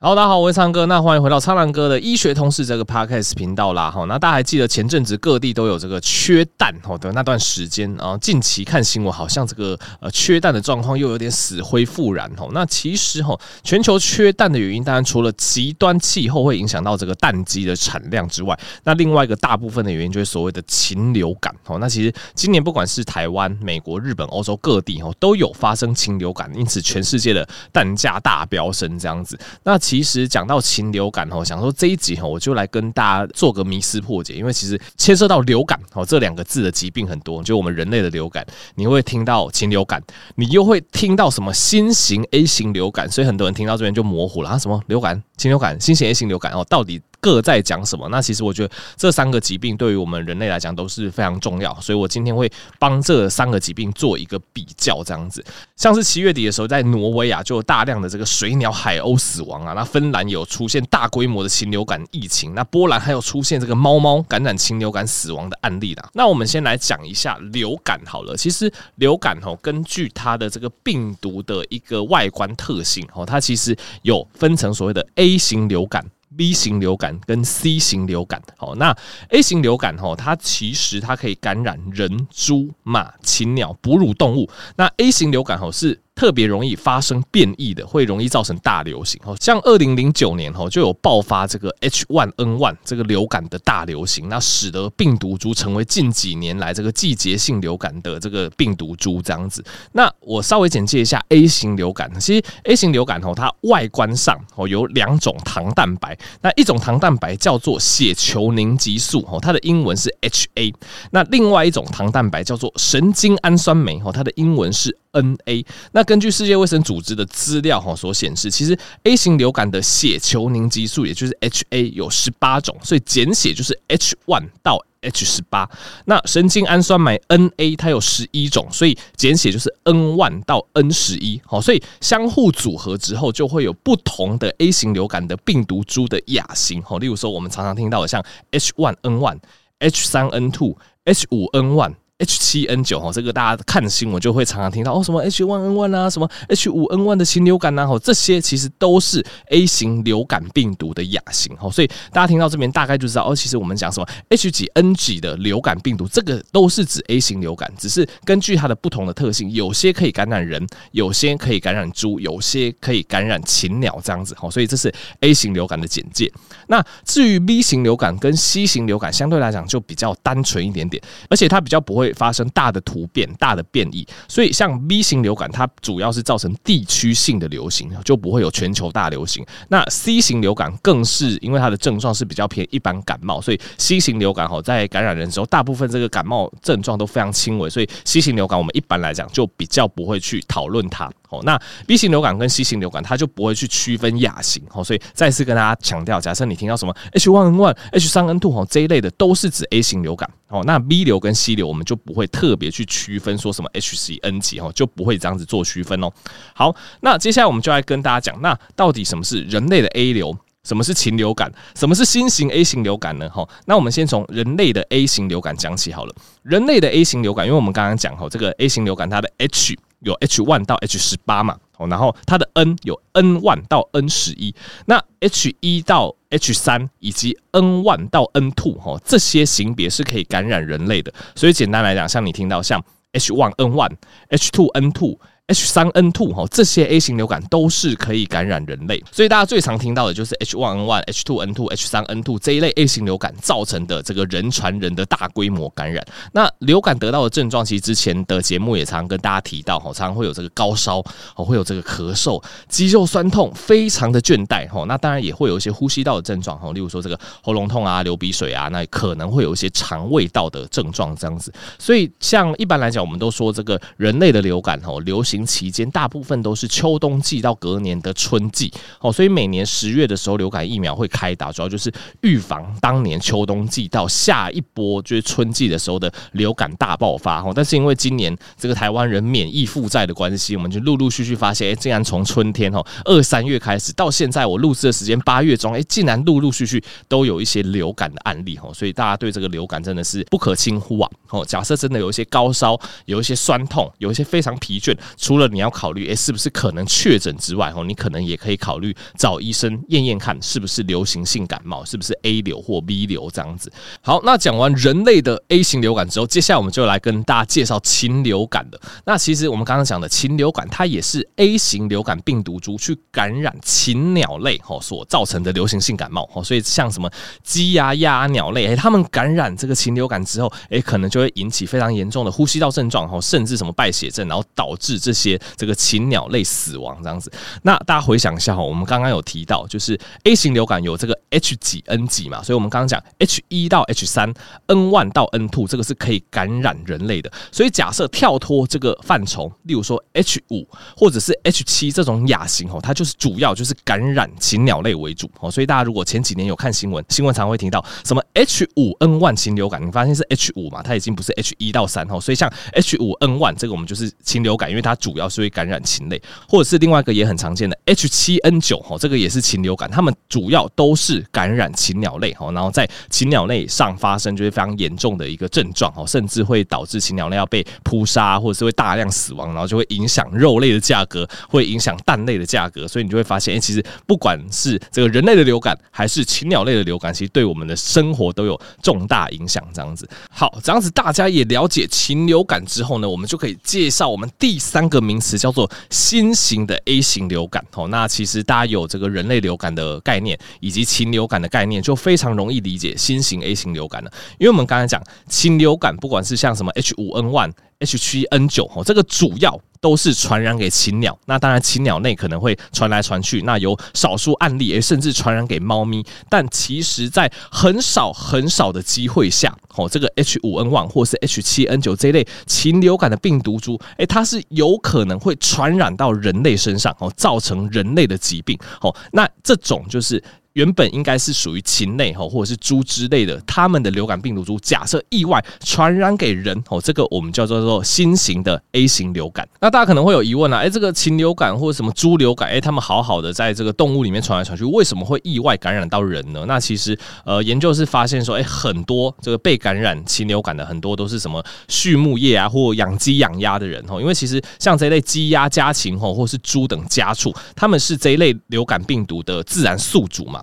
好，大家好，我是苍哥，那欢迎回到苍狼哥的医学通识这个 podcast 频道啦。哈，那大家还记得前阵子各地都有这个缺蛋哈的那段时间啊？近期看新闻，好像这个呃缺蛋的状况又有点死灰复燃哈。那其实哈，全球缺蛋的原因，当然除了极端气候会影响到这个蛋鸡的产量之外，那另外一个大部分的原因就是所谓的禽流感哦。那其实今年不管是台湾、美国、日本、欧洲各地哈，都有发生禽流感，因此全世界的蛋价大飙升这样子。那其实讲到禽流感哦，想说这一集哈，我就来跟大家做个迷思破解，因为其实牵涉到流感哦这两个字的疾病很多，就我们人类的流感，你会听到禽流感，你又会听到什么新型 A 型流感，所以很多人听到这边就模糊了啊，什么流感、禽流感、新型 A 型流感哦，到底？各在讲什么？那其实我觉得这三个疾病对于我们人类来讲都是非常重要，所以我今天会帮这三个疾病做一个比较，这样子。像是七月底的时候，在挪威啊，就有大量的这个水鸟、海鸥死亡啊。那芬兰有出现大规模的禽流感疫情，那波兰还有出现这个猫猫感染禽流感死亡的案例啦。那我们先来讲一下流感好了。其实流感哦，根据它的这个病毒的一个外观特性哦，它其实有分成所谓的 A 型流感。B 型流感跟 C 型流感，好，那 A 型流感哦，它其实它可以感染人、猪、马、禽鸟、哺乳动物。那 A 型流感好是。特别容易发生变异的，会容易造成大流行。哦，像二零零九年哦，就有爆发这个 H1N1 这个流感的大流行，那使得病毒株成为近几年来这个季节性流感的这个病毒株这样子。那我稍微简介一下 A 型流感。其实 A 型流感哦，它外观上哦有两种糖蛋白，那一种糖蛋白叫做血球凝集素哦，它的英文是 HA。那另外一种糖蛋白叫做神经氨酸酶哦，它的英文是 NA。那根据世界卫生组织的资料哈所显示，其实 A 型流感的血球凝集素也就是 HA 有十八种，所以简写就是 H one 到 H 十八。那神经氨酸酶 NA 它有十一种，所以简写就是 N one 到 N 十一。好，所以相互组合之后，就会有不同的 A 型流感的病毒株的亚型。好，例如说我们常常听到的像 H one N one、H 三 N two、H 五 N one。H 七 N 九哈，这个大家看新闻就会常常听到哦，什么 H 1 N 1啊，什么 H 五 N 1的禽流感呐，哈，这些其实都是 A 型流感病毒的亚型哈，所以大家听到这边大概就知道哦，其实我们讲什么 H 几 N 几的流感病毒，这个都是指 A 型流感，只是根据它的不同的特性，有些可以感染人，有些可以感染猪，有些可以感染禽鸟这样子哈，所以这是 A 型流感的简介。那至于 B 型流感跟 C 型流感，相对来讲就比较单纯一点点，而且它比较不会。发生大的突变、大的变异，所以像 B 型流感，它主要是造成地区性的流行，就不会有全球大流行。那 C 型流感更是因为它的症状是比较偏一般感冒，所以 C 型流感哈，在感染人的时候，大部分这个感冒症状都非常轻微，所以 C 型流感我们一般来讲就比较不会去讨论它。哦，那 B 型流感跟 C 型流感，它就不会去区分亚型。哦，所以再次跟大家强调，假设你听到什么 H1N1、H3N2 哦这一类的，都是指 A 型流感。哦，那 B 流跟 C 流，我们就不会特别去区分说什么 H、C、N 几哦，就不会这样子做区分哦。好，那接下来我们就来跟大家讲，那到底什么是人类的 A 流？什么是禽流感？什么是新型 A 型流感呢？哈，那我们先从人类的 A 型流感讲起好了。人类的 A 型流感，因为我们刚刚讲哈，这个 A 型流感它的 H 有 H one 到 H 十八嘛，哦，然后它的 N 有 N one 到 N 十一，那 H 一到 H 三以及 N one 到 N two 哈，这些型别是可以感染人类的。所以简单来讲，像你听到像 H one N one、H two N two。H 三 N two 哈，这些 A 型流感都是可以感染人类，所以大家最常听到的就是 H one N one、H two N two、H 三 N two 这一类 A 型流感造成的这个人传人的大规模感染。那流感得到的症状，其实之前的节目也常跟大家提到哈，常常会有这个高烧，哦，会有这个咳嗽、肌肉酸痛、非常的倦怠哈。那当然也会有一些呼吸道的症状哈，例如说这个喉咙痛啊、流鼻水啊，那可能会有一些肠胃道的症状这样子。所以像一般来讲，我们都说这个人类的流感哈，流行。期间大部分都是秋冬季到隔年的春季，哦，所以每年十月的时候流感疫苗会开打，主要就是预防当年秋冬季到下一波就是春季的时候的流感大爆发。哦，但是因为今年这个台湾人免疫负债的关系，我们就陆陆续续发现，哎，竟然从春天哦二三月开始到现在我录制的时间八月中，哎，竟然陆陆续续都有一些流感的案例。哦，所以大家对这个流感真的是不可轻忽啊。哦，假设真的有一些高烧，有一些酸痛，有一些非常疲倦。除了你要考虑诶、是不是可能确诊之外，哦，你可能也可以考虑找医生验验看是不是流行性感冒，是不是 A 流或 B 流这样子。好，那讲完人类的 A 型流感之后，接下来我们就来跟大家介绍禽流感的。那其实我们刚刚讲的禽流感，它也是 A 型流感病毒株去感染禽鸟类哦所造成的流行性感冒哦。所以像什么鸡呀、鸭、鸟类，诶，它们感染这个禽流感之后，诶，可能就会引起非常严重的呼吸道症状哦，甚至什么败血症，然后导致这些这个禽鸟类死亡这样子。那大家回想一下哈，我们刚刚有提到，就是 A 型流感有这个 H 几 N 几嘛，所以我们刚刚讲 H 一到 H 三，N 万到 N two，这个是可以感染人类的。所以假设跳脱这个范畴，例如说 H 五或者是 H 七这种亚型哦，它就是主要就是感染禽鸟类为主哦。所以大家如果前几年有看新闻，新闻常会听到什么 H 五 N 万禽流感，你发现是 H 五嘛，它已经不是 H 一到三哦。所以像 H 五 N one 这个我们就是禽流感，因为它主要是会感染禽类，或者是另外一个也很常见的 H 七 N 九哦，这个也是禽流感，它们主要都是感染禽鸟类哦，然后在禽鸟类上发生就是非常严重的一个症状哦，甚至会导致禽鸟类要被扑杀，或者是会大量死亡，然后就会影响肉类的价格，会影响蛋类的价格，所以你就会发现，哎，其实不管是这个人类的流感，还是禽鸟类的流感，其实对我们的生活都有重大影响。这样子，好，这样子大家也了解禽流感之后呢，我们就可以介绍我们第三个名词，叫做新型的 A 型流感。哦，那其实大家有这个人类流感的概念，以及禽流感的概念，就非常容易理解新型 A 型流感了。因为我们刚才讲禽流感，不管是像什么 H 五 N 1 H 七 N 九哦，这个主要都是传染给禽鸟。那当然，禽鸟内可能会传来传去。那有少数案例，诶，甚至传染给猫咪。但其实，在很少很少的机会下，哦，这个 H 五 N 1或是 H 七 N 九这一类禽流感的病毒株，诶，它是有可能会传染到人类身上，哦，造成人类的疾病。哦，那这种就是。原本应该是属于禽类哈，或者是猪之类的，它们的流感病毒株，假设意外传染给人哦，这个我们叫做做新型的 A 型流感。那大家可能会有疑问啊，诶，这个禽流感或者什么猪流感，诶，他们好好的在这个动物里面传来传去，为什么会意外感染到人呢？那其实呃，研究是发现说，诶，很多这个被感染禽流感的很多都是什么畜牧业啊，或养鸡养鸭的人哦，因为其实像这类鸡鸭家禽吼，或是猪等家畜，他们是这一类流感病毒的自然宿主嘛。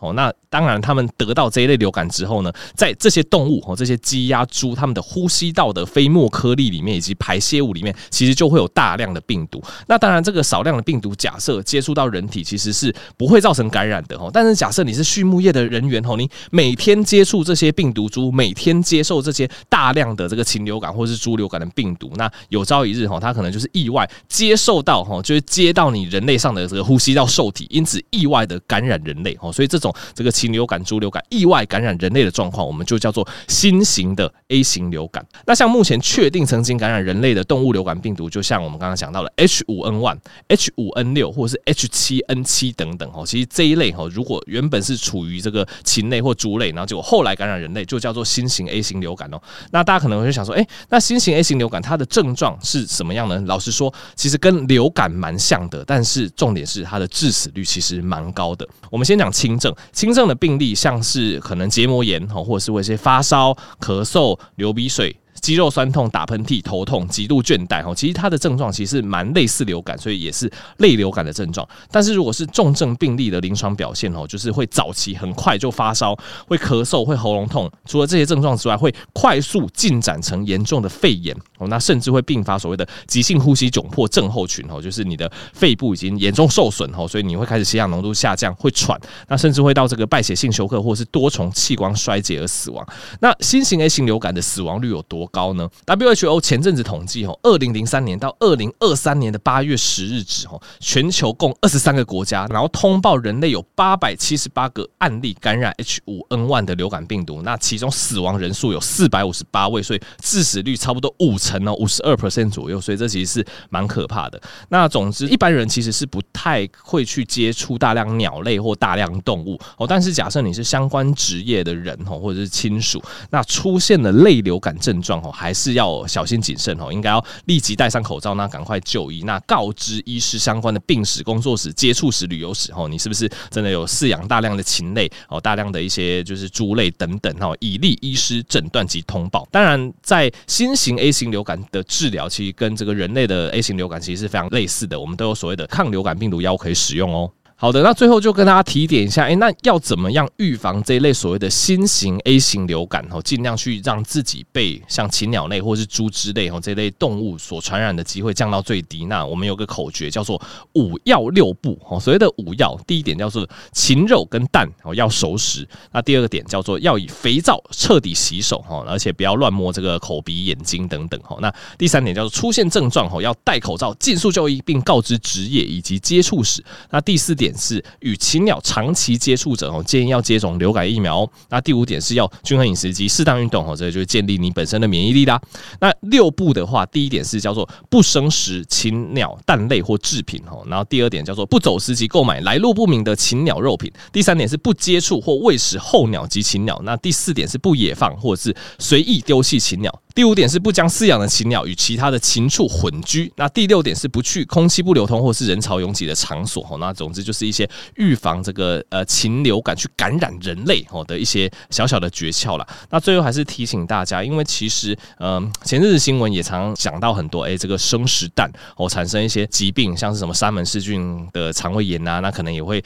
哦，那当然，他们得到这一类流感之后呢，在这些动物哦，这些鸡、鸭、猪，他们的呼吸道的飞沫颗粒里面以及排泄物里面，其实就会有大量的病毒。那当然，这个少量的病毒，假设接触到人体，其实是不会造成感染的哦。但是，假设你是畜牧业的人员哦，你每天接触这些病毒株，每天接受这些大量的这个禽流感或是猪流感的病毒，那有朝一日哦，它可能就是意外接受到哦，就是接到你人类上的这个呼吸道受体，因此意外的感染人类哦。所以这种。这个禽流感、猪流感意外感染人类的状况，我们就叫做新型的 A 型流感。那像目前确定曾经感染人类的动物流感病毒，就像我们刚刚讲到的 H 五 N 1、H 五 N 六或者是 H 七 N 七等等哦。其实这一类哦，如果原本是处于这个禽类或猪类，然后结果后来感染人类，就叫做新型 A 型流感哦。那大家可能会想说，诶，那新型 A 型流感它的症状是什么样呢？老实说，其实跟流感蛮像的，但是重点是它的致死率其实蛮高的。我们先讲轻症。轻症的病例像是可能结膜炎哈，或者是会一些发烧、咳嗽、流鼻水。肌肉酸痛、打喷嚏、头痛、极度倦怠，哦，其实它的症状其实蛮类似流感，所以也是类流感的症状。但是如果是重症病例的临床表现，哦，就是会早期很快就发烧、会咳嗽、会喉咙痛，除了这些症状之外，会快速进展成严重的肺炎，哦，那甚至会并发所谓的急性呼吸窘迫症候群，哦，就是你的肺部已经严重受损，哦，所以你会开始血氧浓度下降，会喘，那甚至会到这个败血性休克或是多重器官衰竭而死亡。那新型 A 型流感的死亡率有多高呢？WHO 前阵子统计哦，二零零三年到二零二三年的八月十日止哦，全球共二十三个国家，然后通报人类有八百七十八个案例感染 H 五 N 1的流感病毒，那其中死亡人数有四百五十八位，所以致死率差不多五成哦，五十二 percent 左右，所以这其实是蛮可怕的。那总之，一般人其实是不太会去接触大量鸟类或大量动物哦，但是假设你是相关职业的人哦，或者是亲属，那出现了类流感症状。哦，还是要小心谨慎哦，应该要立即戴上口罩，那赶快就医，那告知医师相关的病史、工作史、接触史、旅游史哦，你是不是真的有饲养大量的禽类哦，大量的一些就是猪类等等哦，以利医师诊断及通报。当然，在新型 A 型流感的治疗，其实跟这个人类的 A 型流感其实是非常类似的，我们都有所谓的抗流感病毒药可以使用哦。好的，那最后就跟大家提点一下，诶，那要怎么样预防这一类所谓的新型 A 型流感？哦，尽量去让自己被像禽鸟类或是猪之类哦这类动物所传染的机会降到最低。那我们有个口诀叫做五要六不哦，所谓的五要，第一点叫做禽肉跟蛋哦要熟食，那第二个点叫做要以肥皂彻底洗手哈，而且不要乱摸这个口鼻眼睛等等哈。那第三点叫做出现症状后要戴口罩，尽速就医，并告知职业以及接触史。那第四点。是与禽鸟长期接触者哦，建议要接种流感疫苗。那第五点是要均衡饮食及适当运动哦，这就是建立你本身的免疫力啦。那六步的话，第一点是叫做不生食禽鸟蛋类或制品哦，然后第二点叫做不走私及购买来路不明的禽鸟肉品。第三点是不接触或喂食候鸟及禽鸟。那第四点是不野放或是随意丢弃禽鸟。第五点是不将饲养的禽鸟与其他的禽畜混居。那第六点是不去空气不流通或是人潮拥挤的场所。哦，那总之就是是一些预防这个呃禽流感去感染人类哦的一些小小的诀窍啦。那最后还是提醒大家，因为其实嗯前阵子新闻也常讲到很多，哎，这个生食蛋哦产生一些疾病，像是什么三门氏菌的肠胃炎啊，那可能也会。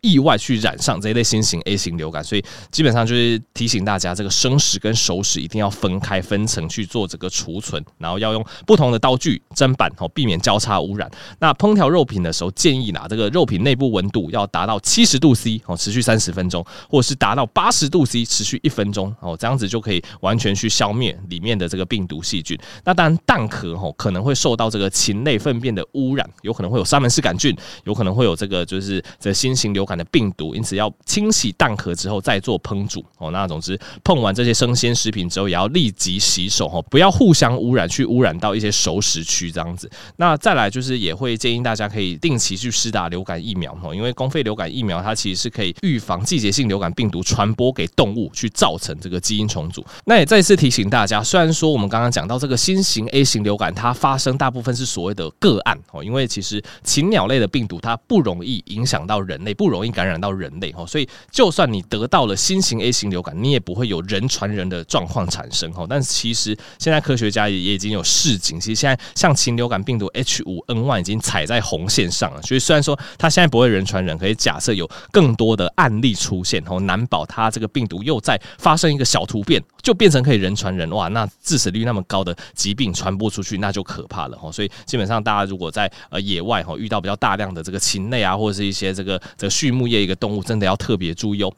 意外去染上这一类新型 A 型流感，所以基本上就是提醒大家，这个生食跟熟食一定要分开分层去做这个储存，然后要用不同的刀具砧板哦，避免交叉污染。那烹调肉品的时候，建议拿这个肉品内部温度要达到七十度 C 哦，持续三十分钟，或者是达到八十度 C 持续一分钟哦，这样子就可以完全去消灭里面的这个病毒细菌。那当然蛋壳哦可能会受到这个禽类粪便的污染，有可能会有沙门氏杆菌，有可能会有这个就是这新型流感的病毒，因此要清洗蛋壳之后再做烹煮哦。那总之碰完这些生鲜食品之后，也要立即洗手哦，不要互相污染，去污染到一些熟食区这样子。那再来就是也会建议大家可以定期去施打流感疫苗哦，因为公费流感疫苗它其实是可以预防季节性流感病毒传播给动物，去造成这个基因重组。那也再次提醒大家，虽然说我们刚刚讲到这个新型 A 型流感，它发生大部分是所谓的个案哦，因为其实禽鸟类的病毒它不容易影响到人类，不容容易感染到人类哦，所以就算你得到了新型 A 型流感，你也不会有人传人的状况产生哦。但是其实现在科学家也已经有示警，其实现在像禽流感病毒 H5N1 已经踩在红线上了。所以虽然说它现在不会人传人，可以假设有更多的案例出现哦，难保它这个病毒又再发生一个小突变，就变成可以人传人哇，那致死率那么高的疾病传播出去，那就可怕了哦。所以基本上大家如果在呃野外哦遇到比较大量的这个禽类啊，或者是一些这个这个畜牧业一个动物。真的要特别注意哦。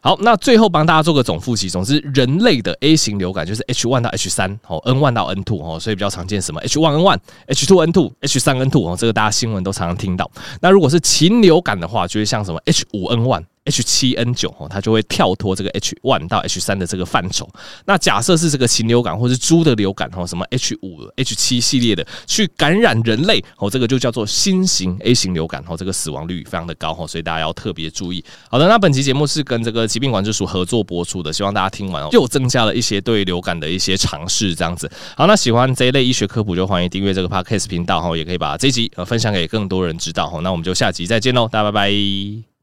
好，那最后帮大家做个总复习。总之，人类的 A 型流感就是 H one 到 H 三哦，N one 到 N two 哦，所以比较常见什么 H one N one、H two N two、H 三 N two 哦，这个大家新闻都常常听到。那如果是禽流感的话，就是像什么 H 五 N one。H 七 N 九哦，它就会跳脱这个 H one 到 H 三的这个范畴。那假设是这个禽流感或是猪的流感哦，什么 H 五、H 七系列的去感染人类哦，这个就叫做新型 A 型流感哦，这个死亡率非常的高哦，所以大家要特别注意。好的，那本期节目是跟这个疾病管制署合作播出的，希望大家听完哦，又增加了一些对流感的一些常识这样子。好，那喜欢这一类医学科普就欢迎订阅这个 Podcast 频道哈，也可以把这集呃分享给更多人知道哈。那我们就下集再见喽，大家拜拜。